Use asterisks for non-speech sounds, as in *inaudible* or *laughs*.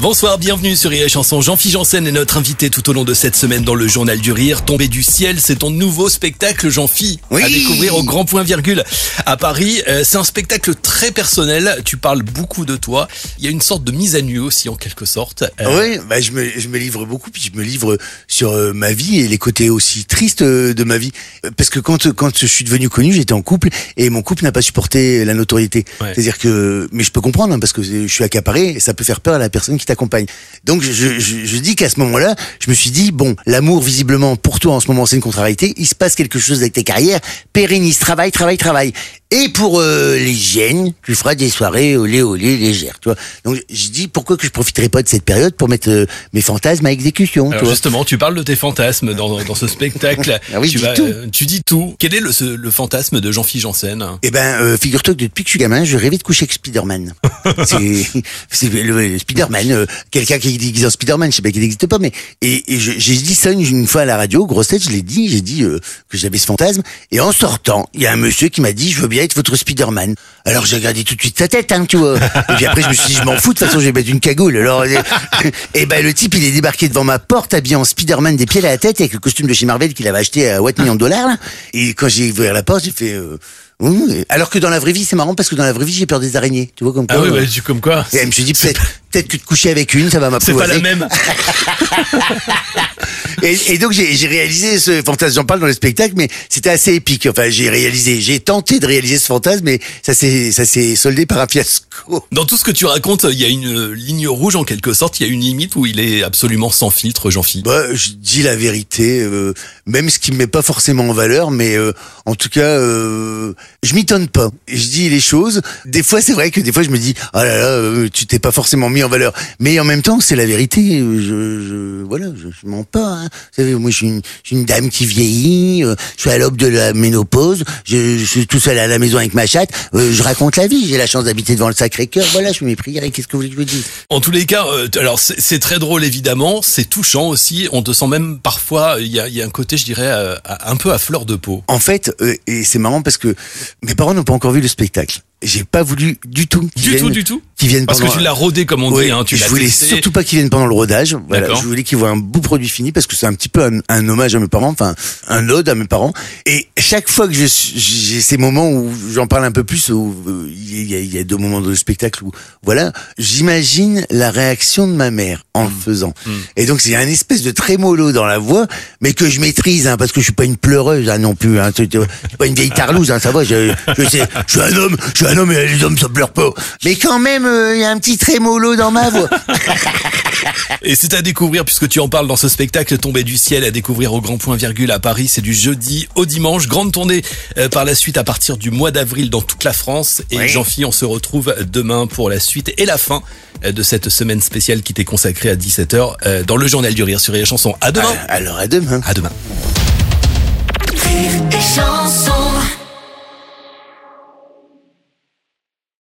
Bonsoir, bienvenue sur Rire Chanson. Jean-Philippe Janssen est notre invité tout au long de cette semaine dans le Journal du Rire. Tombé du ciel, c'est ton nouveau spectacle, Jean-Philippe, Oui. à découvrir au Grand Point Virgule à Paris. Euh, c'est un spectacle très personnel. Tu parles beaucoup de toi. Il y a une sorte de mise à nu aussi, en quelque sorte. Euh, Oui, bah je me, je me livre beaucoup, puis je me livre sur euh, ma vie et les côtés aussi tristes de ma vie. Parce que quand quand je suis devenu connu, j'étais en couple et mon couple n'a pas supporté la notoriété. Ouais. C'est-à-dire que, mais je peux comprendre hein, parce que je suis accaparé et ça peut faire peur à la personne qui t'accompagne. Donc je, je, je dis qu'à ce moment-là, je me suis dit bon, l'amour visiblement pour toi en ce moment c'est une contrariété. Il se passe quelque chose avec tes carrières. Pérennise, travail, travail, travail. Et pour euh, l'hygiène, tu feras des soirées olé olé légères, tu vois. Donc je dis pourquoi que je profiterai pas de cette période pour mettre euh, mes fantasmes à exécution, tu Alors vois. justement, tu parles de tes fantasmes dans, dans ce spectacle. *laughs* Ah oui, tu, dis tout. euh, tu dis tout. Quel est le, ce- le fantasme de Jean-Philippe Janssen? Eh ben, euh, figure-toi que depuis que je suis gamin, je rêvais de coucher avec Spider-Man. *laughs* c'est, le Spider-Man, euh, quelqu'un qui déguisé en Spider-Man, je sais pas qu'il n'existe pas, mais et, et j'ai dit ça une, une fois à la radio, grosse tête, je l'ai dit, j'ai dit euh, que j'avais ce fantasme. Et en sortant, il y a un monsieur qui m'a dit, je veux bien être votre Spider-Man. Alors j'ai regardé tout de suite sa tête, hein, tu vois. Et puis après, je me suis dit, je m'en fous, de toute façon, je vais mettre une cagoule. Alors, euh, *laughs* et ben le type, il est débarqué devant ma porte, habillé en Spider-Man des pieds à la tête, avec le costume de chez Marvel qu'il avait acheté à what millions de dollars. Là. Et quand j'ai ouvert la porte, j'ai fait. Euh. Alors que dans la vraie vie, c'est marrant parce que dans la vraie vie, j'ai peur des araignées. Tu vois comme quoi. Ah oui, euh, bah, tu, comme quoi Et je me suis dit peut-être peut-être que de coucher avec une, ça va C'est pas la m'apprivoiser. même. *laughs* Et, et donc j'ai réalisé ce fantasme. J'en parle dans le spectacle, mais c'était assez épique. Enfin, j'ai réalisé, j'ai tenté de réaliser ce fantasme, mais ça s'est ça s'est soldé par un fiasco. Dans tout ce que tu racontes, il y a une ligne rouge en quelque sorte. Il y a une limite où il est absolument sans filtre, Jean-Philippe. Bah, je dis la vérité, euh, même ce qui me met pas forcément en valeur, mais euh, en tout cas, euh, je m'étonne pas. Je dis les choses. Des fois, c'est vrai que des fois, je me dis, ah là là, euh, tu t'es pas forcément mis en valeur. Mais en même temps, c'est la vérité. Je, je voilà, je, je mens pas. Hein. Vous savez, moi, je suis une, je suis une dame qui vieillit. euh, je suis à l'aube de la ménopause. Je, je suis tout seul à la maison avec ma chatte. euh, je raconte la vie. J'ai la chance d'habiter devant le Sacré-Cœur. Voilà, je fais mes prières. Et qu'est-ce que vous voulez que je vous dise? En tous les cas, euh, alors c'est très drôle évidemment, c'est touchant aussi. On te sent même parfois, il y a, y a un côté, je dirais, euh, un peu à fleur de peau. En fait, euh, et c'est marrant parce que mes parents n'ont pas encore vu le spectacle. J'ai pas voulu du tout Du viennent, tout, du tout. qu'ils viennent Parce que pendant- tu l'as rodé comme on Ouais, dit. Hein, tu je voulais testé. surtout pas qu'ils viennent pendant le rodage. Voilà, je voulais qu'ils voient un beau produit fini parce que c'est un petit peu un, un hommage à mes parents, enfin un ode à mes parents. Et chaque fois que j'ai ces moments où j'en parle un peu plus, où euh, il y, a, il y a deux moments de spectacle où voilà, j'imagine la réaction de ma mère en le faisant. Et donc c'est un espèce de trémolo dans la voix, mais que je maîtrise hein, parce que je suis pas une pleureuse hein, non plus. Hein, je suis pas une vieille tarlouse, hein, ça va. Je, je sais, je suis un homme, je suis un homme et les hommes ça pleure pas. Mais quand même, euh, il y a un petit trémolo dans ma voix. *laughs* Et c'est à découvrir puisque tu en parles dans ce spectacle Tombé du ciel à découvrir au Grand Point Virgule à Paris. C'est du jeudi au dimanche. Grande tournée euh, par la suite à partir du mois d'avril dans toute la France. Et Oui. Jean-Philippe, on se retrouve demain pour la suite et la fin euh, de cette semaine spéciale qui t'est consacrée à 17h euh, dans le Journal du Rire sur Rire Chanson. À demain. Alors à demain. À demain. Rire et chanson